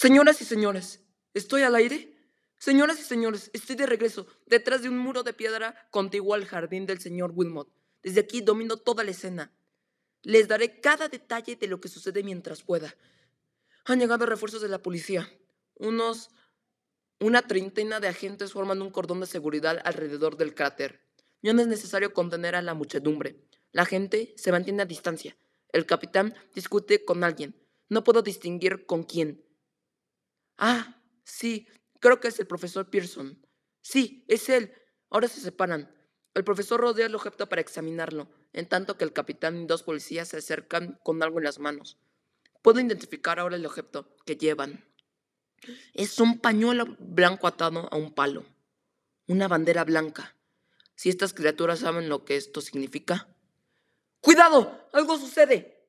Señoras y señores, ¿estoy al aire? Señoras y señores, estoy de regreso, detrás de un muro de piedra contiguo al jardín del señor Wilmot. Desde aquí domino toda la escena. Les daré cada detalle de lo que sucede mientras pueda. Han llegado refuerzos de la policía. Unos... Una treintena de agentes forman un cordón de seguridad alrededor del cráter. Ya no es necesario contener a la muchedumbre. La gente se mantiene a distancia. El capitán discute con alguien. No puedo distinguir con quién. Ah, sí, creo que es el profesor Pearson. Sí, es él. Ahora se separan. El profesor rodea el objeto para examinarlo, en tanto que el capitán y dos policías se acercan con algo en las manos. Puedo identificar ahora el objeto que llevan. Es un pañuelo blanco atado a un palo. Una bandera blanca. Si estas criaturas saben lo que esto significa. ¡Cuidado! ¡Algo sucede!